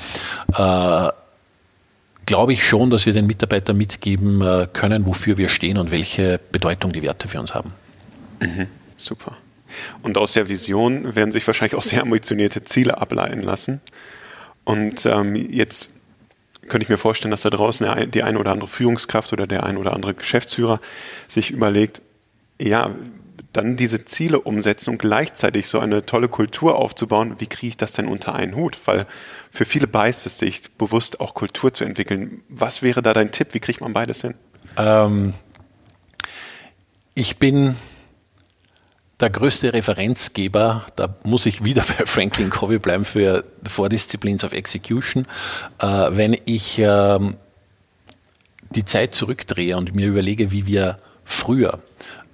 Speaker 2: Glaube ich schon, dass wir den Mitarbeitern mitgeben können, wofür wir stehen und welche Bedeutung die Werte für uns haben.
Speaker 1: Mhm. Super. Und aus der Vision werden sich wahrscheinlich auch sehr ambitionierte Ziele ableiten lassen. Und ähm, jetzt könnte ich mir vorstellen, dass da draußen die eine oder andere Führungskraft oder der ein oder andere Geschäftsführer sich überlegt, ja, dann diese Ziele umsetzen und gleichzeitig so eine tolle Kultur aufzubauen, wie kriege ich das denn unter einen Hut? Weil für viele beißt es sich, bewusst auch Kultur zu entwickeln. Was wäre da dein Tipp? Wie kriegt man beides hin?
Speaker 2: Ähm, ich bin der größte Referenzgeber, da muss ich wieder bei Franklin Covey bleiben für The Four Disciplines of Execution, äh, wenn ich äh, die Zeit zurückdrehe und mir überlege, wie wir früher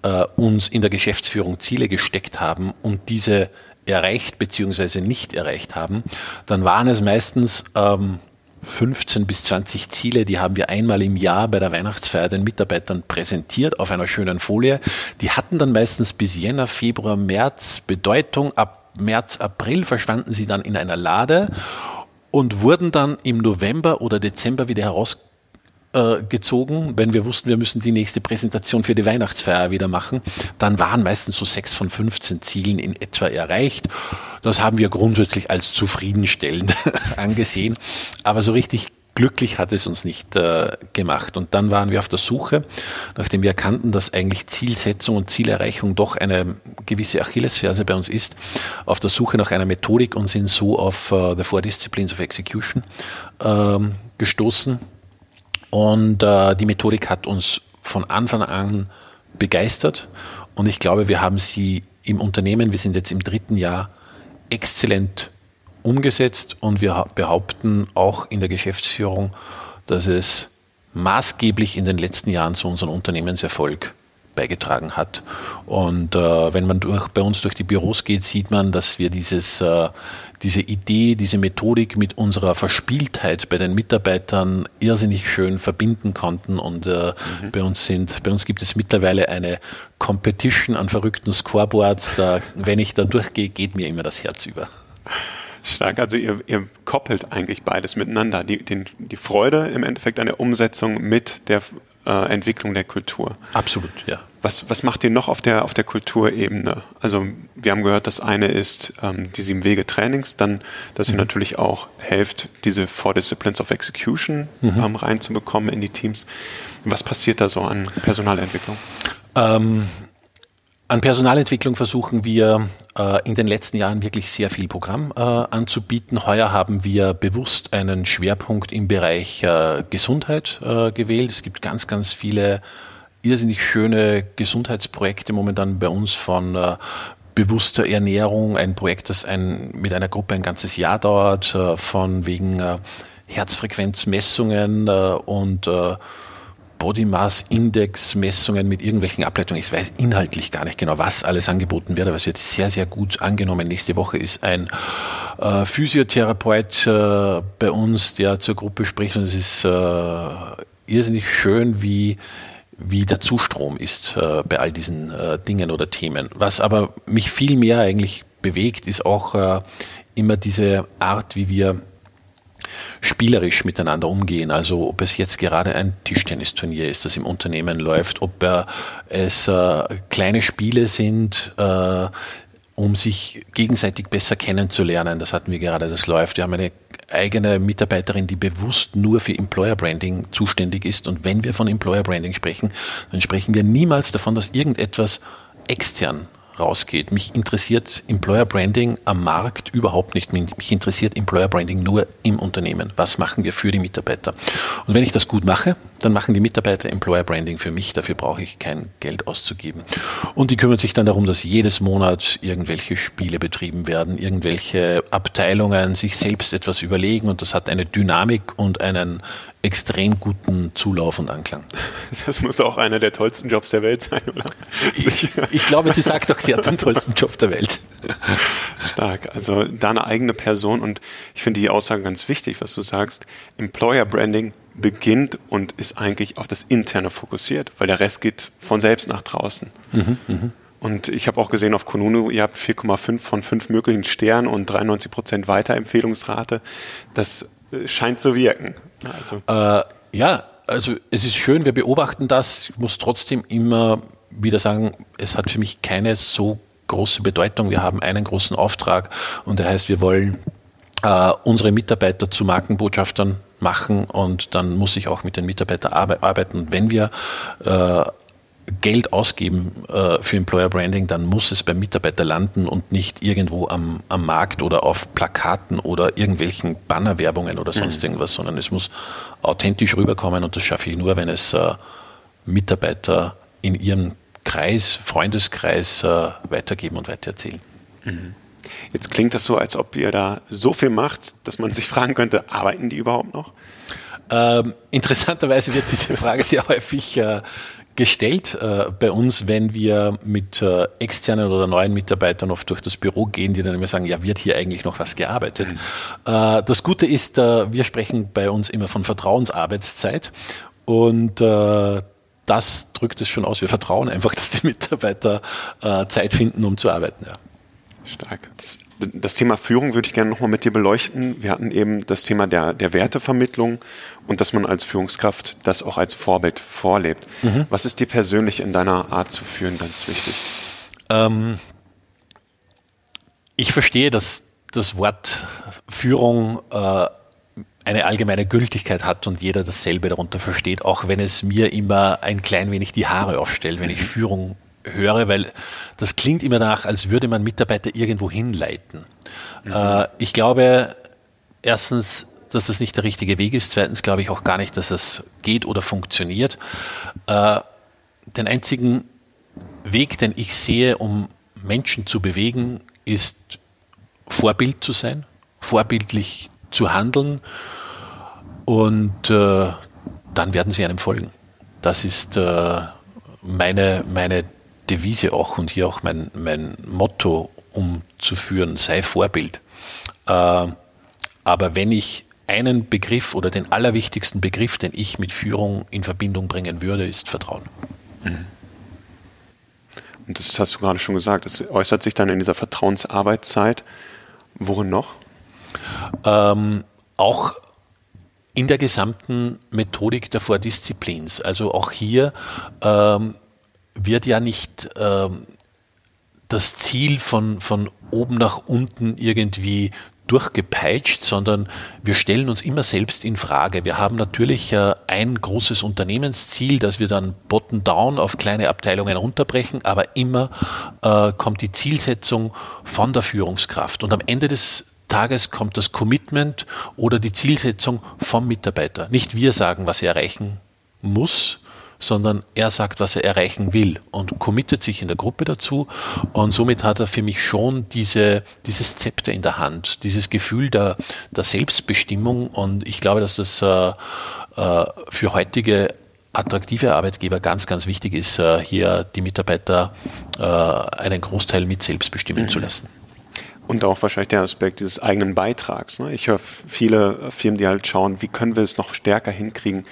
Speaker 2: äh, uns in der Geschäftsführung Ziele gesteckt haben und diese erreicht bzw. nicht erreicht haben, dann waren es meistens ähm, 15 bis 20 Ziele, die haben wir einmal im Jahr bei der Weihnachtsfeier den Mitarbeitern präsentiert auf einer schönen Folie. Die hatten dann meistens bis Jänner, Februar, März Bedeutung. Ab März, April verschwanden sie dann in einer Lade und wurden dann im November oder Dezember wieder herausgebracht äh, gezogen, wenn wir wussten, wir müssen die nächste Präsentation für die Weihnachtsfeier wieder machen. Dann waren meistens so sechs von 15 Zielen in etwa erreicht. Das haben wir grundsätzlich als zufriedenstellend angesehen. Aber so richtig glücklich hat es uns nicht äh, gemacht. Und dann waren wir auf der Suche, nachdem wir erkannten, dass eigentlich Zielsetzung und Zielerreichung doch eine gewisse Achillesferse bei uns ist, auf der Suche nach einer Methodik und sind so auf uh, The Four Disciplines of Execution ähm, gestoßen und äh, die Methodik hat uns von Anfang an begeistert. Und ich glaube, wir haben sie im Unternehmen, wir sind jetzt im dritten Jahr, exzellent umgesetzt. Und wir behaupten auch in der Geschäftsführung, dass es maßgeblich in den letzten Jahren zu unserem Unternehmenserfolg beigetragen hat. Und äh, wenn man durch, bei uns durch die Büros geht, sieht man, dass wir dieses, äh, diese Idee, diese Methodik mit unserer Verspieltheit bei den Mitarbeitern irrsinnig schön verbinden konnten. Und äh, mhm. bei uns sind, bei uns gibt es mittlerweile eine Competition an verrückten Scoreboards. Da, wenn ich da durchgehe, geht mir immer das Herz über.
Speaker 1: Stark, also ihr, ihr koppelt eigentlich beides miteinander. Die, den, die Freude im Endeffekt an der Umsetzung mit der äh, Entwicklung der Kultur.
Speaker 2: Absolut, ja.
Speaker 1: Was, was macht ihr noch auf der, auf der Kulturebene? Also wir haben gehört, das eine ist ähm, die sieben Wege Trainings, dann, dass mhm. ihr natürlich auch helft, diese Four Disciplines of Execution mhm. ähm, reinzubekommen in die Teams. Was passiert da so an Personalentwicklung?
Speaker 2: Ähm, an Personalentwicklung versuchen wir äh, in den letzten Jahren wirklich sehr viel Programm äh, anzubieten. Heuer haben wir bewusst einen Schwerpunkt im Bereich äh, Gesundheit äh, gewählt. Es gibt ganz, ganz viele irrsinnig schöne Gesundheitsprojekte momentan bei uns von äh, bewusster Ernährung, ein Projekt, das ein, mit einer Gruppe ein ganzes Jahr dauert, äh, von wegen Herzfrequenzmessungen und Body Mass Index Messungen mit irgendwelchen Ableitungen. Ich weiß inhaltlich gar nicht genau, was alles angeboten wird, aber es wird sehr, sehr gut angenommen. Nächste Woche ist ein äh, Physiotherapeut äh, bei uns, der zur Gruppe spricht und es ist äh, irrsinnig schön, wie wie der Zustrom ist äh, bei all diesen äh, Dingen oder Themen. Was aber mich viel mehr eigentlich bewegt, ist auch äh, immer diese Art, wie wir spielerisch miteinander umgehen. Also ob es jetzt gerade ein Tischtennisturnier ist, das im Unternehmen läuft, ob äh, es äh, kleine Spiele sind, äh, um sich gegenseitig besser kennenzulernen. Das hatten wir gerade, das läuft. Wir haben eine eigene Mitarbeiterin, die bewusst nur für Employer Branding zuständig ist. Und wenn wir von Employer Branding sprechen, dann sprechen wir niemals davon, dass irgendetwas extern rausgeht. Mich interessiert Employer Branding am Markt überhaupt nicht. Mich interessiert Employer Branding nur im Unternehmen. Was machen wir für die Mitarbeiter? Und wenn ich das gut mache, dann machen die Mitarbeiter Employer Branding für mich. Dafür brauche ich kein Geld auszugeben. Und die kümmern sich dann darum, dass jedes Monat irgendwelche Spiele betrieben werden, irgendwelche Abteilungen sich selbst etwas überlegen und das hat eine Dynamik und einen extrem guten Zulauf und Anklang.
Speaker 1: Das muss auch einer der tollsten Jobs der Welt sein, oder?
Speaker 2: Ich, ich glaube, sie sagt doch, sie hat den tollsten Job der Welt.
Speaker 1: Stark. Also da eine eigene Person und ich finde die Aussage ganz wichtig, was du sagst. Employer Branding beginnt und ist eigentlich auf das Interne fokussiert, weil der Rest geht von selbst nach draußen. Mhm, mh. Und ich habe auch gesehen auf Konunu, ihr habt 4,5 von 5 möglichen Sternen und 93 Prozent Weiterempfehlungsrate. Das äh, scheint zu wirken.
Speaker 2: Also. Äh, ja, also es ist schön, wir beobachten das. Ich muss trotzdem immer wieder sagen, es hat für mich keine so große Bedeutung. Wir haben einen großen Auftrag und der heißt, wir wollen äh, unsere Mitarbeiter zu Markenbotschaftern machen und dann muss ich auch mit den Mitarbeitern arbeiten. Und wenn wir äh, Geld ausgeben äh, für Employer Branding, dann muss es beim Mitarbeiter landen und nicht irgendwo am, am Markt oder auf Plakaten oder irgendwelchen Bannerwerbungen oder sonst mhm. irgendwas, sondern es muss authentisch rüberkommen und das schaffe ich nur, wenn es äh, Mitarbeiter in ihrem Kreis, Freundeskreis äh, weitergeben und weitererzählen.
Speaker 1: Mhm. Jetzt klingt das so, als ob ihr da so viel macht, dass man sich fragen könnte, arbeiten die überhaupt noch?
Speaker 2: Ähm, interessanterweise wird diese Frage sehr häufig äh, gestellt äh, bei uns, wenn wir mit äh, externen oder neuen Mitarbeitern oft durch das Büro gehen, die dann immer sagen, ja, wird hier eigentlich noch was gearbeitet? Mhm. Äh, das Gute ist, äh, wir sprechen bei uns immer von Vertrauensarbeitszeit und äh, das drückt es schon aus. Wir vertrauen einfach, dass die Mitarbeiter äh, Zeit finden, um zu arbeiten. Ja.
Speaker 1: Stark. Das, das, Thema Führung würde ich gerne nochmal mit dir beleuchten. Wir hatten eben das Thema der, der Wertevermittlung und dass man als Führungskraft das auch als Vorbild vorlebt. Mhm. Was ist dir persönlich in deiner Art zu führen ganz wichtig? Ähm,
Speaker 2: ich verstehe, dass das Wort Führung äh, eine allgemeine Gültigkeit hat und jeder dasselbe darunter versteht, auch wenn es mir immer ein klein wenig die Haare aufstellt, wenn ich mhm. Führung höre, weil das klingt immer danach, als würde man Mitarbeiter irgendwo hinleiten. Mhm. Äh, ich glaube, erstens, dass das nicht der richtige Weg ist. Zweitens glaube ich auch gar nicht, dass das geht oder funktioniert. Äh, den einzigen Weg, den ich sehe, um Menschen zu bewegen, ist Vorbild zu sein, vorbildlich zu handeln und äh, dann werden sie einem folgen. Das ist äh, meine, meine Devise auch und hier auch mein, mein Motto, um zu führen, sei Vorbild. Äh, aber wenn ich einen Begriff oder den allerwichtigsten Begriff, den ich mit Führung in Verbindung bringen würde, ist Vertrauen. Mhm. Und das hast du gerade schon gesagt, das äußert sich dann in dieser Vertrauensarbeitszeit. Worin noch? Ähm, auch in der gesamten Methodik der Four Disziplins. Also auch hier ähm, wird ja nicht ähm, das Ziel von, von oben nach unten irgendwie durchgepeitscht, sondern wir stellen uns immer selbst in Frage. Wir haben natürlich äh, ein großes Unternehmensziel, das wir dann bottom-down auf kleine Abteilungen runterbrechen, aber immer äh, kommt die Zielsetzung von der Führungskraft. Und am Ende des Tages kommt das Commitment oder die Zielsetzung vom Mitarbeiter. Nicht wir sagen, was er erreichen muss, sondern er sagt, was er erreichen will und committet sich in der Gruppe dazu. Und somit hat er für mich schon diese, dieses Zepter in der Hand, dieses Gefühl der, der Selbstbestimmung. Und ich glaube, dass das äh, äh, für heutige attraktive Arbeitgeber ganz, ganz wichtig ist, äh, hier die Mitarbeiter äh, einen Großteil mit selbst bestimmen mhm. zu lassen. Und auch wahrscheinlich der Aspekt dieses eigenen Beitrags. Ne? Ich höre viele Firmen, die halt schauen, wie können wir es noch stärker hinkriegen,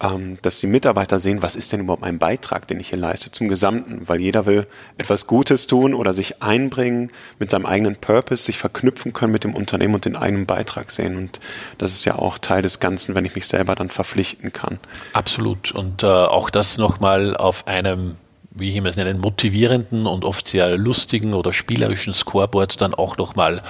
Speaker 2: ähm, dass die Mitarbeiter sehen, was ist denn überhaupt mein Beitrag, den ich hier leiste zum Gesamten, weil jeder will etwas Gutes tun oder sich einbringen mit seinem eigenen Purpose, sich verknüpfen können mit dem Unternehmen und den eigenen Beitrag sehen. Und das ist ja auch Teil des Ganzen, wenn ich mich selber dann verpflichten kann. Absolut. Und äh, auch das nochmal auf einem wie ich immer es nenne, motivierenden und oft sehr lustigen oder spielerischen Scoreboard dann auch nochmal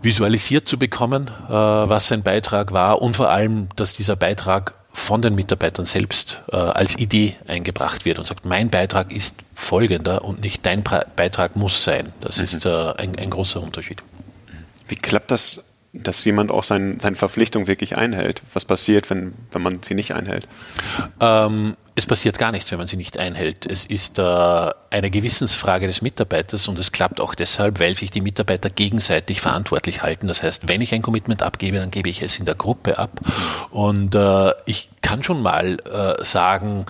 Speaker 2: visualisiert zu bekommen, äh, was sein Beitrag war und vor allem, dass dieser Beitrag von den Mitarbeitern selbst äh, als Idee eingebracht wird und sagt, mein Beitrag ist folgender und nicht dein Beitrag muss sein. Das mhm. ist äh, ein, ein, großer Unterschied. Wie klappt das, dass jemand auch sein, seine Verpflichtung wirklich einhält? Was passiert, wenn, wenn man sie nicht einhält? Ähm, es passiert gar nichts, wenn man sie nicht einhält. Es ist äh, eine Gewissensfrage des Mitarbeiters und es klappt auch deshalb, weil sich die Mitarbeiter gegenseitig verantwortlich halten. Das heißt, wenn ich ein Commitment abgebe, dann gebe ich es in der Gruppe ab. Und äh, ich kann schon mal äh, sagen,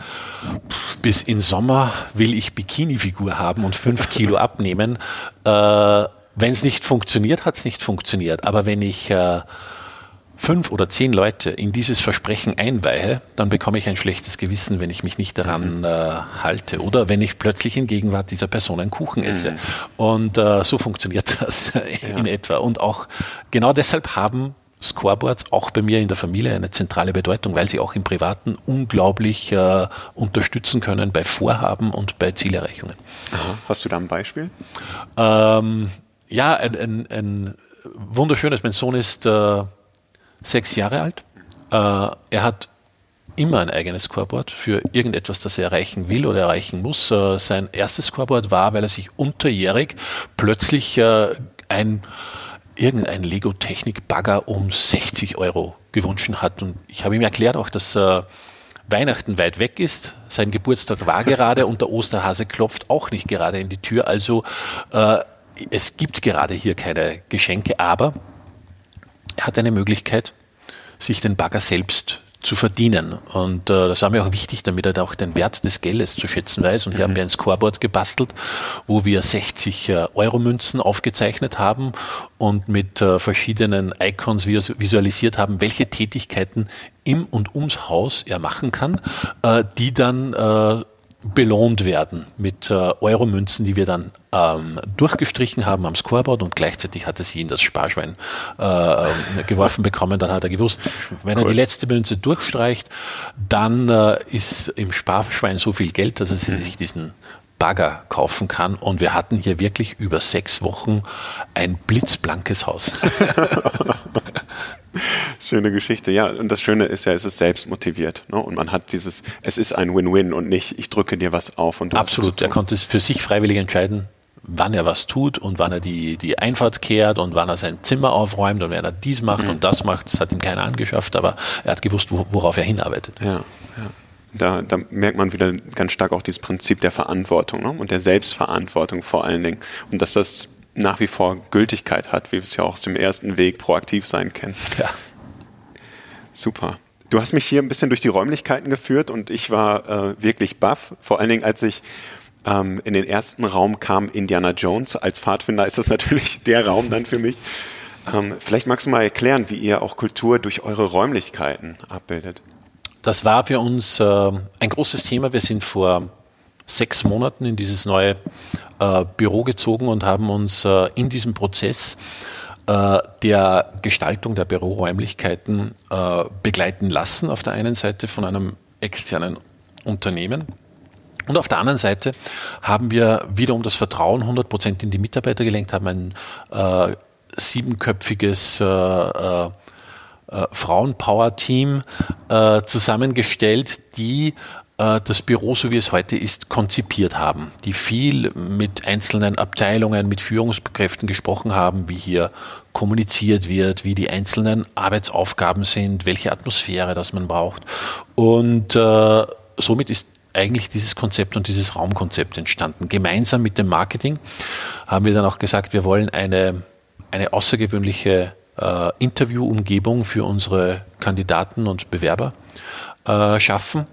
Speaker 2: bis in Sommer will ich Bikini-Figur haben und fünf Kilo abnehmen. Äh, wenn es nicht funktioniert, hat es nicht funktioniert. Aber wenn ich äh, fünf oder zehn Leute in dieses Versprechen einweihe, dann bekomme ich ein schlechtes Gewissen, wenn ich mich nicht daran mhm. äh, halte oder wenn ich plötzlich in Gegenwart dieser Person einen Kuchen esse. Mhm. Und äh, so funktioniert das in ja. etwa. Und auch genau deshalb haben Scoreboards auch bei mir in der Familie eine zentrale Bedeutung, weil sie auch im Privaten unglaublich äh, unterstützen können bei Vorhaben und bei Zielerreichungen. Aha. Hast du da ein Beispiel? Ähm, ja, ein, ein, ein wunderschönes. Mein Sohn ist äh, sechs Jahre alt. Äh, er hat immer ein eigenes Scoreboard für irgendetwas, das er erreichen will oder erreichen muss. Äh, sein erstes Scoreboard war, weil er sich unterjährig plötzlich äh, ein irgendein Lego-Technik-Bagger um 60 Euro gewünscht hat. Und ich habe ihm erklärt auch, dass Weihnachten weit weg ist, sein Geburtstag war gerade und der Osterhase klopft auch nicht gerade in die Tür. Also äh, es gibt gerade hier keine Geschenke, aber er hat eine Möglichkeit, sich den Bagger selbst zu verdienen. Und äh, das war mir auch wichtig, damit er auch den Wert des Geldes zu schätzen weiß. Und hier mhm. haben wir ein Scoreboard gebastelt, wo wir 60 äh, Euro-Münzen aufgezeichnet haben und mit äh, verschiedenen Icons visualisiert haben, welche Tätigkeiten im und ums Haus er machen kann, äh, die dann äh, belohnt werden mit äh, Euromünzen, die wir dann ähm, durchgestrichen haben am Scoreboard und gleichzeitig hat er sie in das Sparschwein äh, geworfen bekommen. Dann hat er gewusst, wenn cool. er die letzte Münze durchstreicht, dann äh, ist im Sparschwein so viel Geld, dass er sich diesen Bagger kaufen kann. Und wir hatten hier wirklich über sechs Wochen ein blitzblankes Haus.
Speaker 1: Schöne Geschichte, ja. Und das Schöne ist ja, es ist selbst motiviert. Ne? Und man hat dieses, es ist ein Win-Win und nicht, ich drücke dir was auf. Und
Speaker 2: du Absolut, er konnte es für sich freiwillig entscheiden, wann er was tut und wann er die, die Einfahrt kehrt und wann er sein Zimmer aufräumt und wenn er dies macht mhm. und das macht. Das hat ihm keiner angeschafft, aber er hat gewusst, worauf er hinarbeitet.
Speaker 1: Ja, ja. Da, da, merkt man wieder ganz stark auch dieses Prinzip der Verantwortung ne? und der Selbstverantwortung vor allen Dingen. Und dass das nach wie vor Gültigkeit hat, wie wir es ja auch aus dem ersten Weg proaktiv sein kennen. Ja. Super. Du hast mich hier ein bisschen durch die Räumlichkeiten geführt und ich war äh, wirklich baff, vor allen Dingen als ich ähm, in den ersten Raum kam, Indiana Jones. Als Pfadfinder ist das natürlich der Raum dann für mich. Ähm, vielleicht magst du mal erklären, wie ihr auch Kultur durch eure Räumlichkeiten abbildet.
Speaker 2: Das war für uns äh, ein großes Thema. Wir sind vor sechs Monaten in dieses neue äh, Büro gezogen und haben uns äh, in diesem Prozess äh, der Gestaltung der Büroräumlichkeiten äh, begleiten lassen. Auf der einen Seite von einem externen Unternehmen. Und auf der anderen Seite haben wir wiederum das Vertrauen 100 Prozent in die Mitarbeiter gelenkt, haben ein äh, siebenköpfiges äh, äh, Frauenpower-Team äh, zusammengestellt, die das Büro, so wie es heute ist, konzipiert haben, die viel mit einzelnen Abteilungen, mit Führungskräften gesprochen haben, wie hier kommuniziert wird, wie die einzelnen Arbeitsaufgaben sind, welche Atmosphäre das man braucht. Und äh, somit ist eigentlich dieses Konzept und dieses Raumkonzept entstanden. Gemeinsam mit dem Marketing haben wir dann auch gesagt, wir wollen eine, eine außergewöhnliche äh, Interviewumgebung für unsere Kandidaten und Bewerber äh, schaffen.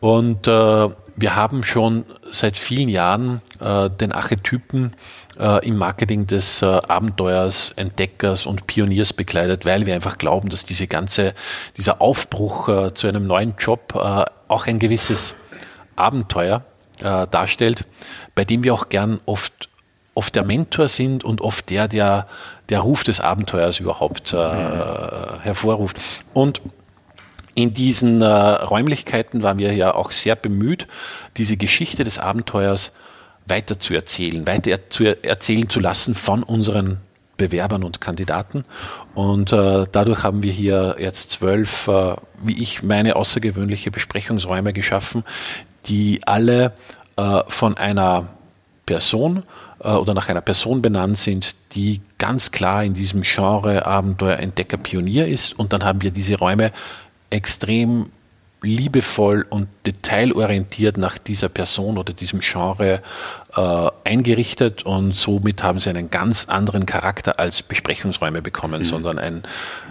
Speaker 2: Und äh, wir haben schon seit vielen Jahren äh, den Archetypen äh, im Marketing des äh, Abenteuers, Entdeckers und Pioniers bekleidet, weil wir einfach glauben, dass diese ganze, dieser Aufbruch äh, zu einem neuen Job äh, auch ein gewisses Abenteuer äh, darstellt, bei dem wir auch gern oft oft der Mentor sind und oft der, der der Ruf des Abenteuers überhaupt äh, hervorruft. Und in diesen äh, Räumlichkeiten waren wir ja auch sehr bemüht, diese Geschichte des Abenteuers weiter zu erzählen, weiter zu erzählen zu lassen von unseren Bewerbern und Kandidaten. Und äh, dadurch haben wir hier jetzt zwölf, äh, wie ich meine, außergewöhnliche Besprechungsräume geschaffen, die alle äh, von einer Person äh, oder nach einer Person benannt sind, die ganz klar in diesem Genre Abenteuer Entdecker Pionier ist. Und dann haben wir diese Räume extrem liebevoll und detailorientiert nach dieser Person oder diesem Genre äh, eingerichtet und somit haben sie einen ganz anderen Charakter als Besprechungsräume bekommen, mhm. sondern ein,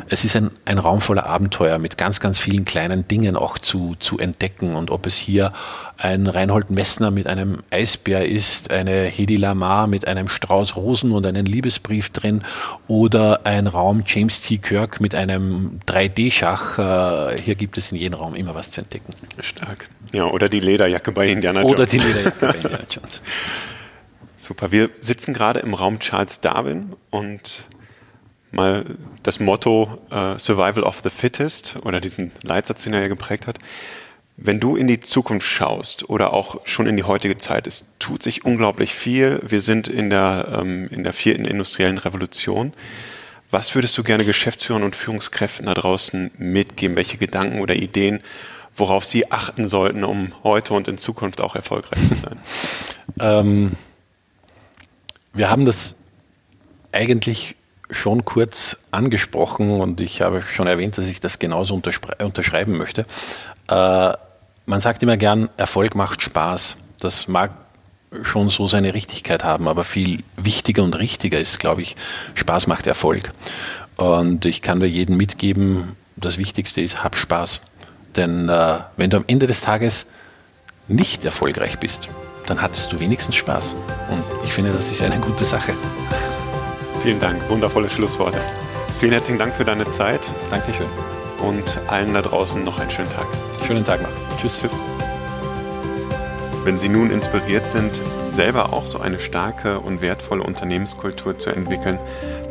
Speaker 2: es ist ein, ein Raum voller Abenteuer mit ganz, ganz vielen kleinen Dingen auch zu, zu entdecken und ob es hier ein Reinhold Messner mit einem Eisbär ist, eine Hedi Lamar mit einem Strauß Rosen und einem Liebesbrief drin oder ein Raum James T. Kirk mit einem 3D-Schach. Äh, hier gibt es in jedem Raum immer was zu entdecken.
Speaker 1: Stark. Ja, oder die Lederjacke bei Indiana Jones.
Speaker 2: Oder die Lederjacke bei Indiana Jones.
Speaker 1: Super. Wir sitzen gerade im Raum Charles Darwin und mal das Motto uh, Survival of the Fittest oder diesen Leitsatz, den er ja geprägt hat. Wenn du in die Zukunft schaust oder auch schon in die heutige Zeit, es tut sich unglaublich viel. Wir sind in der, ähm, in der vierten industriellen Revolution. Was würdest du gerne Geschäftsführern und Führungskräften da draußen mitgeben? Welche Gedanken oder Ideen, worauf sie achten sollten, um heute und in Zukunft auch erfolgreich zu sein?
Speaker 2: ähm, wir haben das eigentlich schon kurz angesprochen und ich habe schon erwähnt, dass ich das genauso unterschreiben möchte. Äh, man sagt immer gern, Erfolg macht Spaß. Das mag schon so seine Richtigkeit haben, aber viel wichtiger und richtiger ist, glaube ich, Spaß macht Erfolg. Und ich kann nur jedem mitgeben, das Wichtigste ist, hab Spaß. Denn äh, wenn du am Ende des Tages nicht erfolgreich bist, dann hattest du wenigstens Spaß. Und ich finde, das ist eine gute Sache.
Speaker 1: Vielen Dank, wundervolle Schlussworte. Vielen herzlichen Dank für deine Zeit.
Speaker 2: Dankeschön.
Speaker 1: Und allen da draußen noch einen schönen Tag.
Speaker 2: Schönen Tag noch. Tschüss. Tschüss.
Speaker 1: Wenn Sie nun inspiriert sind, selber auch so eine starke und wertvolle Unternehmenskultur zu entwickeln,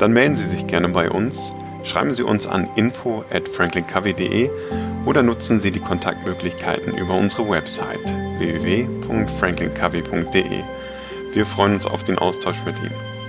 Speaker 1: dann melden Sie sich gerne bei uns, schreiben Sie uns an info at franklincovey.de oder nutzen Sie die Kontaktmöglichkeiten über unsere Website www.franklincovey.de. Wir freuen uns auf den Austausch mit Ihnen.